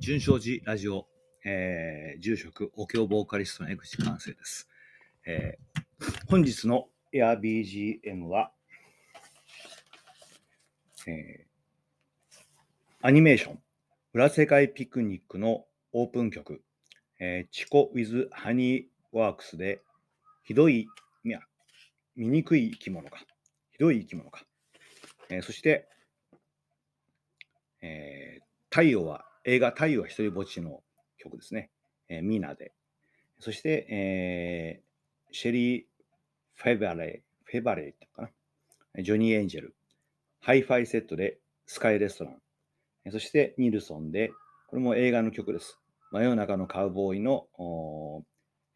純正寺ラジオ、えー住職、お経ボーカリストの江口完成です。えー本日の AirBGM は、えーアニメーション、裏世界ピクニックのオープン曲、えーチコ with ハニーワークスで、ひどい、いや、醜い生き物か。ひどい生き物か。えーそして、えー太陽は、映画太陽は一人ぼっちの曲ですね。えーミーナで。そして、えーシェリー・フェバレー、フェバレーってかな。ジョニー・エンジェル。ハイファイセットでスカイレストラン。そして、ニルソンで、これも映画の曲です。真夜中のカウボーイの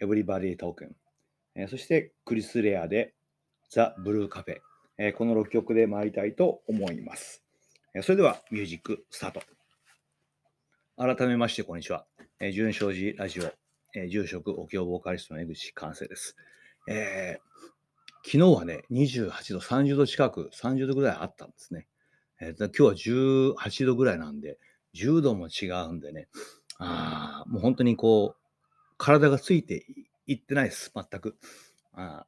エブリバディ・トークン。えそして、クリス・レアでザ・ブルーカフェ。えこの6曲で参りたいと思います。それでは、ミュージックスタート。改めまして、こんにちは。えー、純正寺ラジオ、えー住職、お経ボーカリストの江口完成です。えー昨日はね、28度、30度近く、30度ぐらいあったんですね。えー今日は18度ぐらいなんで、10度も違うんでね、あーもう本当にこう、体がついていってないです、全く。あ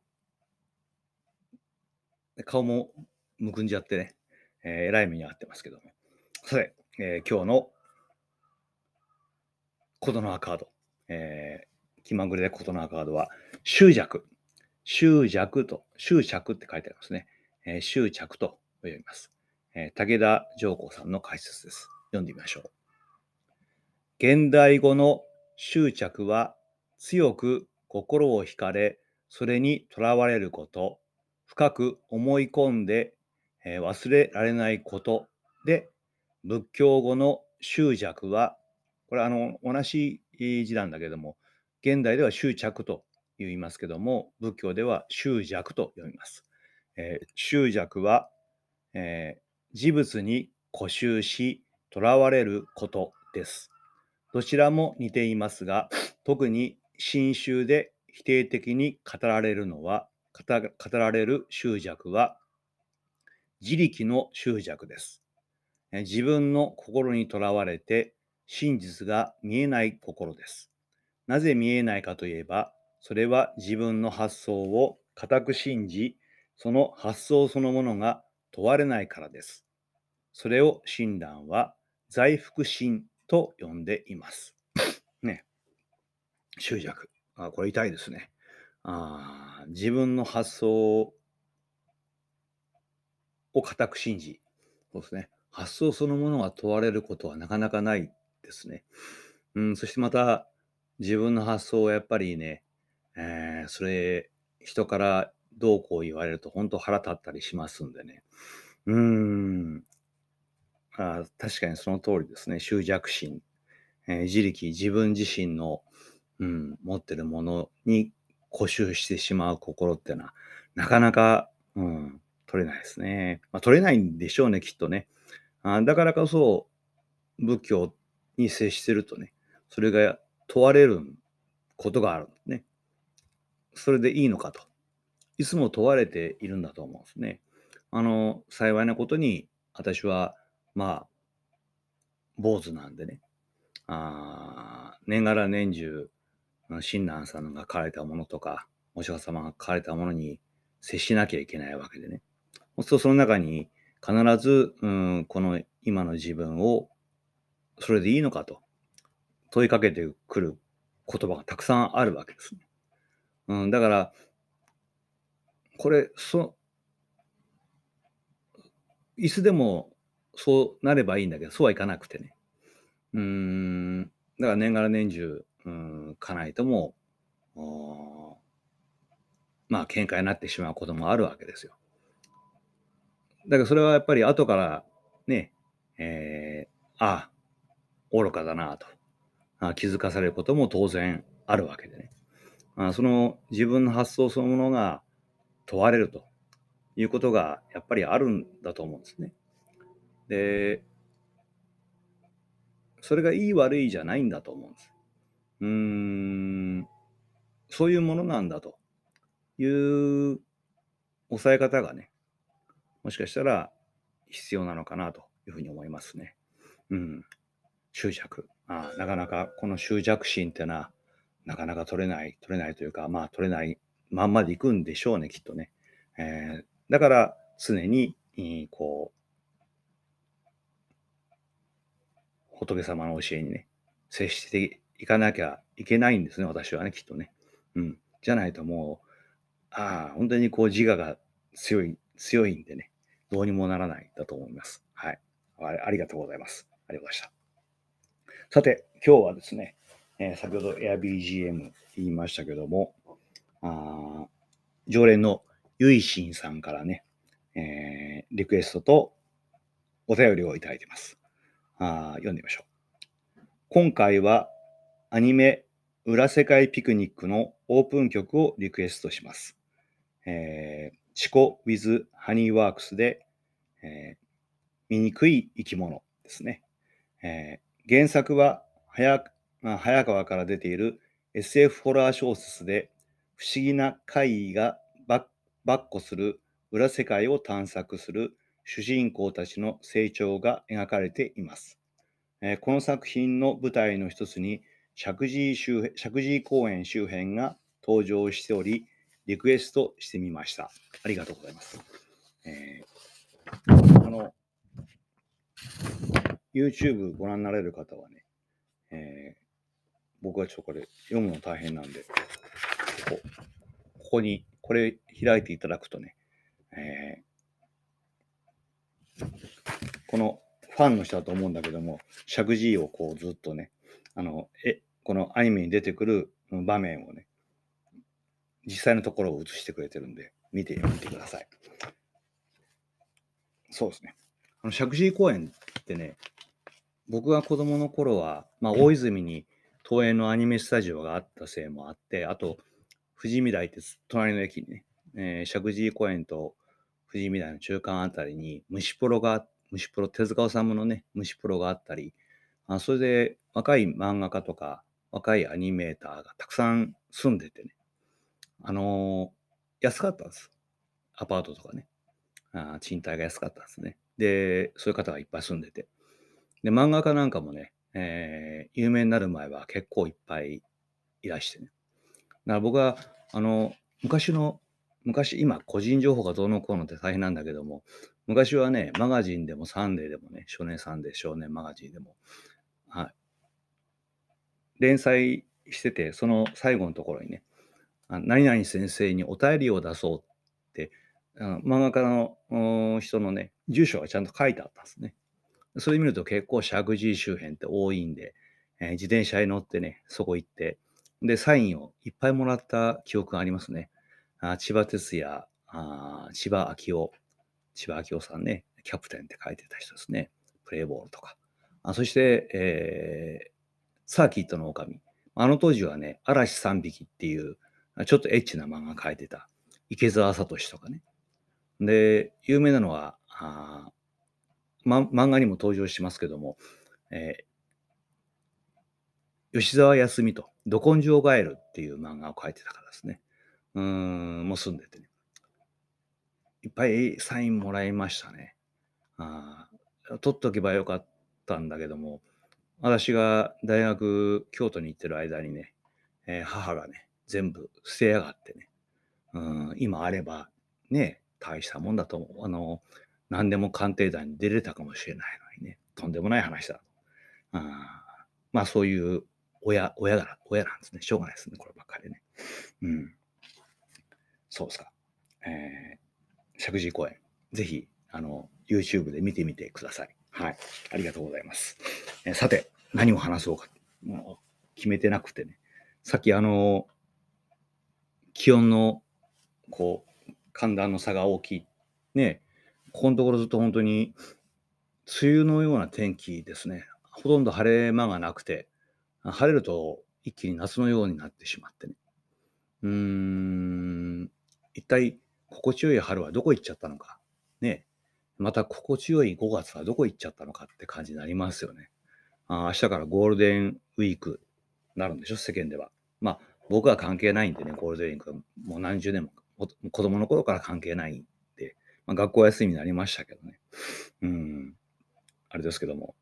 ー顔もむくんじゃってね、えーえらい目に遭ってますけども。さて、えー今日の琴ノ葉カード、えー気まぐれで琴ノ葉カードは、執着。執着と、執着って書いてありますね。えー執着と読みます。えー武田上皇さんの解説です。読んでみましょう。現代語の執着は強く心を惹かれ、それにとらわれること、深く思い込んで、えー忘れられないことで、仏教語の執着は、これあの同じ字なんだけども、現代では執着と言いますけども、仏教では執着と読みます。えー執着は、えー事物に固執し、とらわれることです。どちらも似ていますが、特に新宗で否定的に語られるのは、語られる執着は、自力の執着です。自分の心にとらわれて真実が見えない心です。なぜ見えないかといえば、それは自分の発想を固く信じ、その発想そのものが問われないからです。それを親鸞は在福心と呼んでいます。ね。執着。あこれ痛いですね。あ自分の発想を固く信じ、そうですね。発想そのものが問われることはなかなかないですね。うん、そしてまた、自分の発想はやっぱりね、えーそれ、人からどうこう言われると本当腹立ったりしますんでね。うん。あ確かにその通りですね。執着心、えー自力、自分自身の、うん、持ってるものに固執してしまう心ってのは、なかなか、うん、取れないですね。まあ、取れないんでしょうね、きっとね。あだからこそ、仏教に接してるとね、それが問われることがあるんですね。それでいいのかと。いつも問われているんだと思うんですね。あの、幸いなことに、私は、まあ、坊主なんでね、あ年がら年中、親鸞さんが書かれたものとか、お釈迦様が書かれたものに接しなきゃいけないわけでね。そうするとその中に必ず、うん、この今の自分をそれでいいのかと問いかけてくる言葉がたくさんあるわけです。うん、だから、これ、そ、いつでもそうなればいいんだけど、そうはいかなくてね。うん、だから年がら年中、うん、かないとも、まあ、喧嘩になってしまうこともあるわけですよ。だからそれはやっぱり後からね、えー、ああ、愚かだなとあ気づかされることも当然あるわけでね。あその自分の発想そのものが問われるということがやっぱりあるんだと思うんですね。で、それがいい悪いじゃないんだと思うんです。うーん、そういうものなんだという抑え方がね、もしかしたら必要なのかなというふうに思いますね。うん。執着。あなかなかこの執着心ってのは、なかなか取れない、取れないというか、まあ取れないまんまでいくんでしょうね、きっとね。えー、だから常に、こう、仏様の教えにね、接していかなきゃいけないんですね、私はね、きっとね。うん。じゃないともう、ああ、本当にこう自我が強い、強いんでね、どうにもならないだと思います。はい。ありがとうございます。ありがとうございました。さて、今日はですね、えー、先ほど AirBGM 言いましたけども、あ常連のゆいしんさんからね、えー、リクエストとお便りをいただいてます。あ読んでみましょう。今回はアニメ裏世界ピクニックのオープン曲をリクエストします。えー、チコ with ハニーワークスで、えー、醜い生き物ですね。えー、原作は早早川から出ている SF ホラー小説で不思議な怪異がばっこする裏世界を探索する主人公たちの成長が描かれています。え、この作品の舞台の一つに石神井周石神井公園周辺が登場しており、リクエストしてみました。ありがとうございます。えー、あの、YouTube ご覧になれる方はね、えー、僕はちょっとこれ読むの大変なんで、こここに、これ開いていただくとね、えー、このファンの人だと思うんだけども、石神井をこうずっとね、あの、え、このアニメに出てくる場面をね、実際のところを映してくれてるんで、見てみてください。そうですね。あの、石神井公園ってね、僕が子供の頃は、まあ、大泉に東映のアニメスタジオがあったせいもあって、あと、富士見台って隣の駅にね、えー、石神井公園と富士見台の中間あたりに虫プロが、虫プロ、手塚治虫のね、虫プロがあったり、あそれで若い漫画家とか若いアニメーターがたくさん住んでてね、あのー、安かったんです。アパートとかね。あ賃貸が安かったんですね。で、そういう方がいっぱい住んでて。で、漫画家なんかもね、えー、有名になる前は結構いっぱいいらしてね。だから僕は、あの、昔の、昔、今、個人情報がどうのこうのって大変なんだけども、昔はね、マガジンでもサンデーでもね、少年サンデー、少年マガジンでも、はい、連載してて、その最後のところにね、何々先生にお便りを出そうって、漫画家の人のね、住所がちゃんと書いてあったんですね。それ見ると結構石神井周辺って多いんで、えー、自転車に乗ってね、そこ行って、で、サインをいっぱいもらった記憶がありますね。あ千葉哲也、あ千葉昭夫、千葉昭夫さんね、キャプテンって書いてた人ですね。プレーボールとか。あそして、えー、サーキットの狼。あの当時はね、嵐三匹っていう、ちょっとエッチな漫画描いてた、池澤聡とかね。で、有名なのは、あま、漫画にも登場しますけども、えー、吉沢康美と、ど根性ガエルっていう漫画を描いてたからですね。うん、もう住んでてね。いっぱいサインもらいましたね。あ取っとけばよかったんだけども、私が大学、京都に行ってる間にね、えー、母がね、全部捨てやがってね、うん、今あれば、ね、大したもんだと思う。あの、何でも鑑定団に出れたかもしれないのにね、とんでもない話だ。あまあそういう親、親だ、親なんですね。しょうがないですね、こればっかりね。うん。そうですか。えー、石神井公園、ぜひ、あの、YouTube で見てみてください。はい。ありがとうございます。えー、さて、何を話そうか。もう決めてなくてね。さっきあの、気温の、こう、寒暖の差が大きい。ね。ここのところずっと本当に、梅雨のような天気ですね。ほとんど晴れ間がなくて、晴れると一気に夏のようになってしまってね。うーん、一体心地よい春はどこ行っちゃったのか。ね。また心地よい5月はどこ行っちゃったのかって感じになりますよね。あ明日からゴールデンウィークになるんでしょ、世間では。まあ、僕は関係ないんでね、ゴールデンウィークはもう何十年も、子供の頃から関係ない、まあ、学校休みになりましたけどね。うん、あれですけども。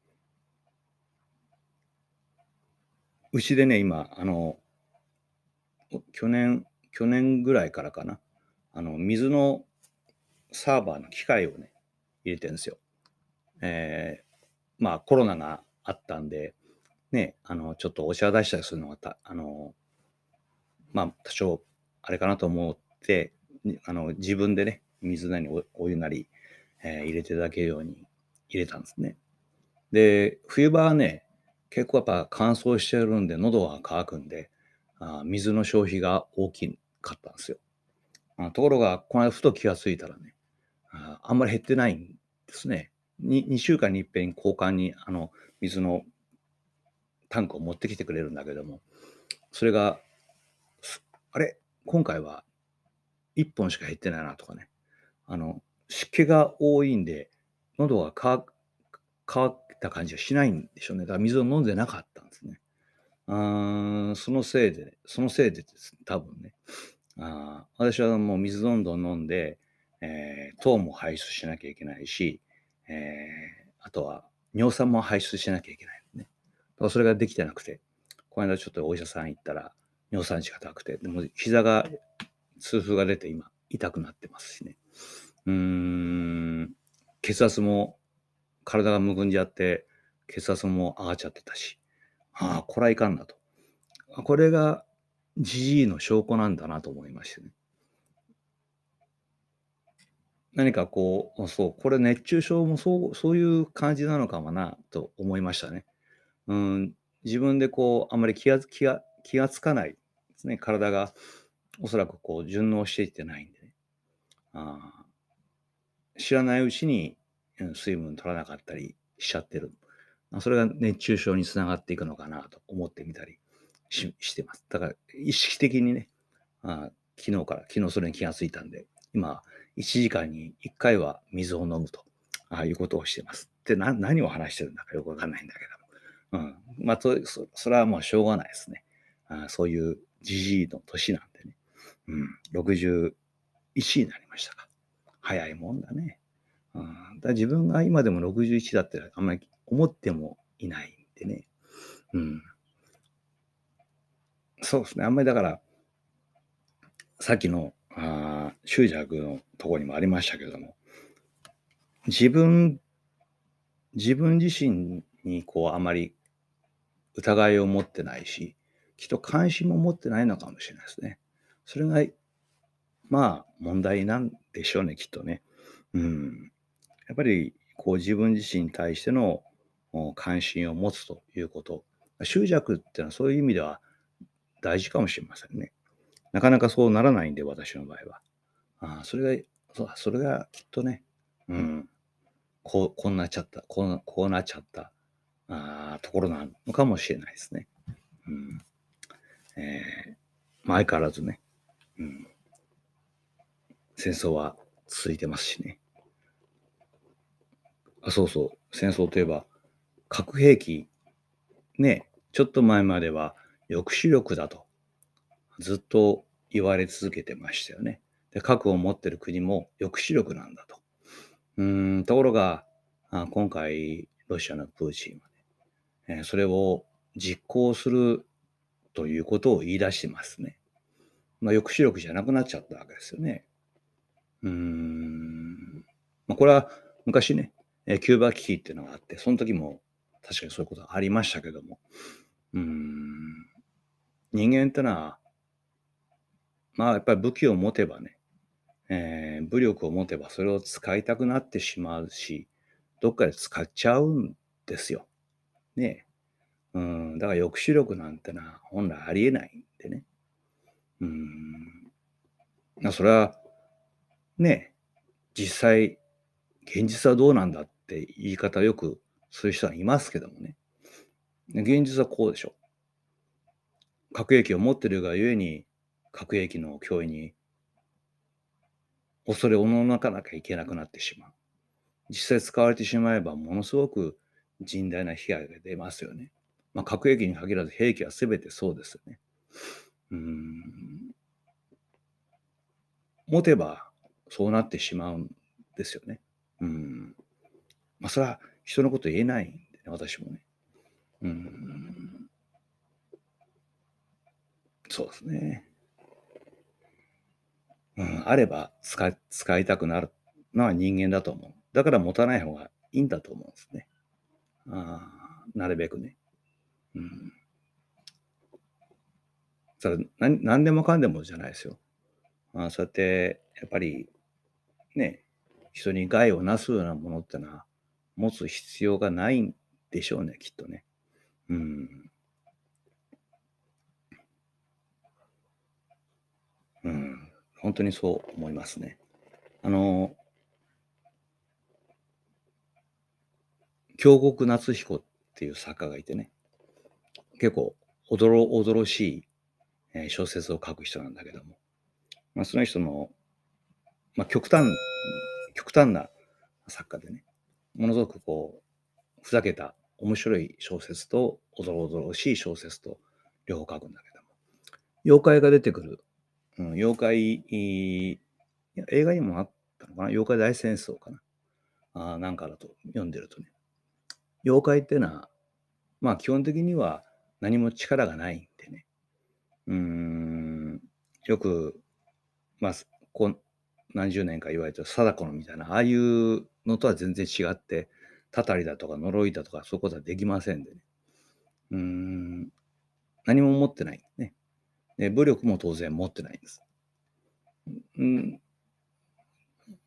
うちでね、今、あの、去年、去年ぐらいからかな、あの、水のサーバーの機械をね、入れてるんですよ。えー、まあコロナがあったんで、ね、あの、ちょっとお茶出したりするのがた、あの、まあ多少あれかなと思って、あの、自分でね、水なりお湯なり、えー、入れていただけるように入れたんですね。で、冬場はね、結構やっぱ乾燥してるんで、喉が渇くんで、あ水の消費が大きかったんですよ。あところが、この間ふと気がついたらね、ああんまり減ってないんですね。2, 2週間に一遍交換にあの水のタンクを持ってきてくれるんだけども、それが、あれ？今回は1本しか減ってないなとかね。あの、湿気が多いんで、喉が乾った感じがしないんでしょうね。だから水を飲んでなかったんですね。あそのせいで、そのせいでです、多分ね。あ私はもう水どんどん飲んで、えー、糖も排出しなきゃいけないし、えー、あとは尿酸も排出しなきゃいけないね。だからそれができてなくて、この間ちょっとお医者さん行ったら尿酸値が高くて、でも膝が痛風が出て今痛くなってますしね。うん、血圧も体がむくんじゃって、血圧も上がっちゃってたし、ああ、これはいかんなと。これがじじいの証拠なんだなと思いましてね。何かこう、そう、これ熱中症もそう、そういう感じなのかもなと思いましたね。うん、自分でこう、あんまり気が気が気がつかないですね。体がおそらくこう順応していってないんでね。ああ知らないうちに水分取らなかったりしちゃってる。それが熱中症につながっていくのかなと思ってみたりしてます。だから意識的にね、あ昨日から、昨日それに気がついたんで、今、1時間に1回は水を飲むと、あいうことをしてます。で、な何を話してるんだかよくわかんないんだけども。うん。まあそ、それはもうしょうがないですね。あそういうじじいの年なんでね。うん。61になりましたか。早いもんだね。うん、だ自分が今でも61だってあんまり思ってもいないんでね。うん。そうですね。あんまりだから、さっきのあ執着のとこにもありましたけども、自分、自分自身にこうあまり疑いを持ってないし、きっと関心も持ってないのかもしれないですね。それが、まあ問題なんでしょうね、きっとね。うん。やっぱりこう自分自身に対しての関心を持つということ。執着っていうのはそういう意味では大事かもしれませんね。なかなかそうならないんで、私の場合は。あそれが、そそれがきっとね、うん、こう、こうなっちゃった、こうこうなっちゃったあところなのかもしれないですね。うんえー、相変わらずね、うん、戦争は続いてますしね。あ、そうそう、戦争といえば、核兵器、ね、ちょっと前までは抑止力だとずっと言われ続けてましたよね。で核を持ってる国も抑止力なんだと。うんところがあ今回ロシアのプーチンはね、えー、それを実行するということを言い出してますね。まあ、抑止力じゃなくなっちゃったわけですよね。うん。まあ、これは昔ね、えキューバ危機っていうのがあって、その時も確かにそういうことありましたけども、うん。人間ってのはまあやっぱり武器を持てばね、えー、武力を持てばそれを使いたくなってしまうし、どっかで使っちゃうんですよ。ねうん、だから抑止力なんてのは本来ありえないんでね。うん。それは、ね実際、現実はどうなんだって言い方よくする人はいますけどもね。現実はこうでしょう。核兵器を持ってるがゆえに核兵器の脅威に恐れおののかなきゃいけなくなってしまう。実際使われてしまえばものすごく甚大な被害が出ますよね。まあ、核兵器に限らず兵器は全てそうですよね。うん。持てばそうなってしまうんですよね。うん。まあそれは人のこと言えないんでね、私もね。うん。そうですね。うん、あれば使使いたくなるのは人間だと思う。だから持たない方がいいんだと思うんですね。あなるべくね。うん。それ何何でもかんでもじゃないですよ。あそうやって、やっぱり、ね、人に害をなすようなものってのは、持つ必要がないんでしょうね、きっとね。うん。うん。本当にそう思いますね。あの、京極夏彦っていう作家がいてね、結構おどろおどろしい、え小説を書く人なんだけども、まあ、その人の、まあ、極端、極端な作家でね、ものすごくこう、ふざけた面白い小説と、おどろおどろしい小説と両方書くんだけども、妖怪が出てくる、うん、妖怪、映画にもあったのかな？妖怪大戦争かな？あなんかだと読んでるとね、妖怪ってのは、まあ基本的には何も力がないんでね、うーん、よくまあ、こう何十年か言われてる貞子のみたいな、ああいうのとは全然違って、たたりだとか呪いだとか、そういうことはできませんでね。うん、何も持ってない。ね。で武力も当然持ってないんです。うん、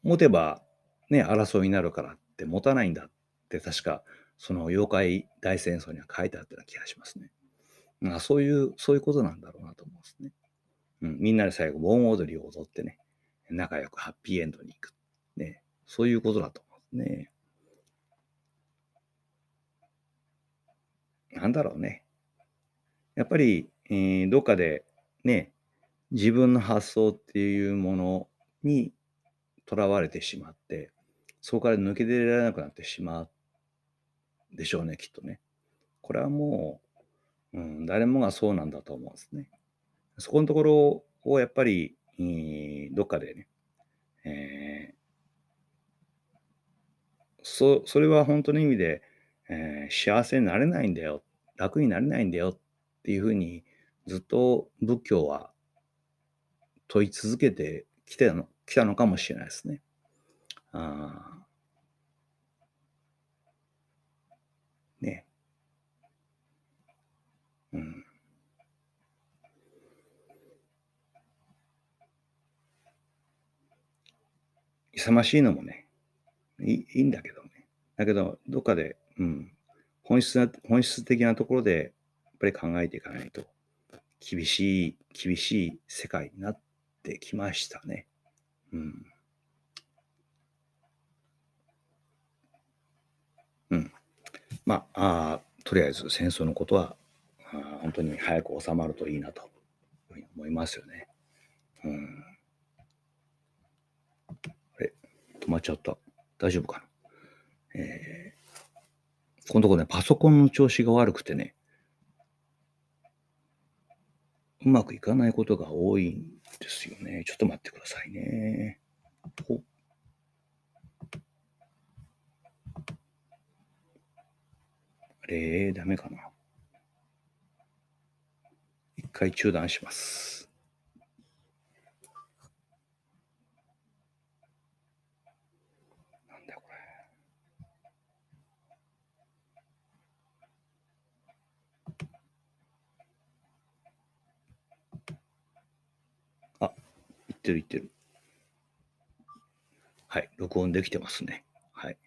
持てば、ね、争いになるからって持たないんだって確かその妖怪大戦争には書いてあったような気がしますね。まあ、そういう、そういうことなんだろうなと思うんですね。うん、みんなで最後、盆踊りを踊ってね、仲良くハッピーエンドに行く。ね、そういうことだと思うんですね。なんだろうね。やっぱり、えー、どっかでね、自分の発想っていうものにとらわれてしまって、そこから抜け出られなくなってしまうでしょうね、きっとね。これはもう、うん、誰もがそうなんだと思うんですね。そこのところをやっぱり、どっかでね、えー、そそれは本当の意味で、えー、幸せになれないんだよ、楽になれないんだよっていうふうにずっと仏教は問い続けてきてのきたのかもしれないですね。あね。うん。勇ましいのもね、いいいんだけどね。だけど、どっかで、うん、本質な、本質的なところで、やっぱり考えていかないと、厳しい、厳しい世界になってきましたね。うん。うん。まあ、あとりあえず戦争のことは、あ本当に早く収まるといいなと思いますよね。うん。止まっちゃった。大丈夫かな？えー、このとこね、パソコンの調子が悪くてね、うまくいかないことが多いんですよね。ちょっと待ってくださいね。ほあれ、ダメかな？一回中断します。ってる言ってる。はい、録音できてますね。はい。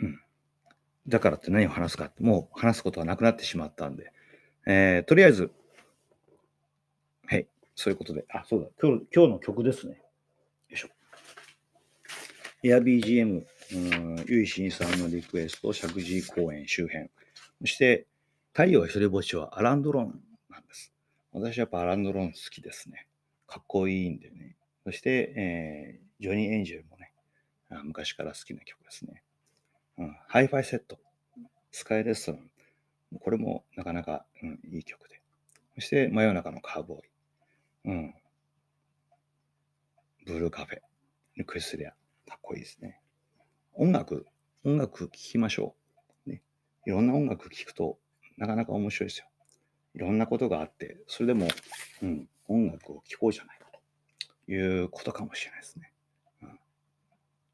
うん。だからって何を話すかって、もう話すことはなくなってしまったんで、えー、とりあえず、はい、そういうことで、あ、そうだ、今日今日の曲ですね。よいしょ。AirBGM、うん、ゆいしんさんのリクエスト、石神井公園周辺。そして、太陽一人ぼっちはアランドロン。私はやっぱアランドロン好きですね。かっこいいんでね。そして、えー、ジョニー・エンジェルもね、昔から好きな曲ですね。うん、ハイファイセット、スカイレストラン、これもなかなか、うん、いい曲で。そして、真夜中のカーボーイ。うん。ブルーカフェ、クリスリア、かっこいいですね。音楽、音楽聴きましょう。ね。いろんな音楽聴くとなかなか面白いですよ。いろんなことがあって、それでも、うん、音楽を聴こうじゃないかということかもしれないですね。うん、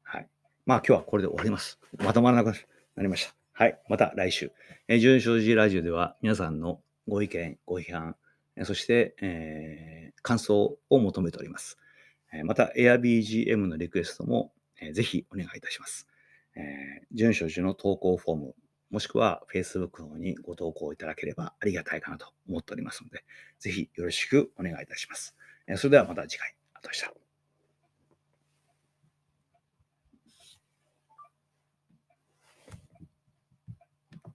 はい。まあ今日はこれで終わります。まとまらなくなりました。はい。また来週。えー、純正寺ラジオでは皆さんのご意見、ご批判、そして、えー感想を求めております。えまた AirBGM のリクエストも、えーぜひお願いいたします。えー、純正寺の投稿フォーム、もしくは Facebook の方にご投稿いただければありがたいかなと思っておりますので、ぜひよろしくお願いいたします。それではまた次回。あとした。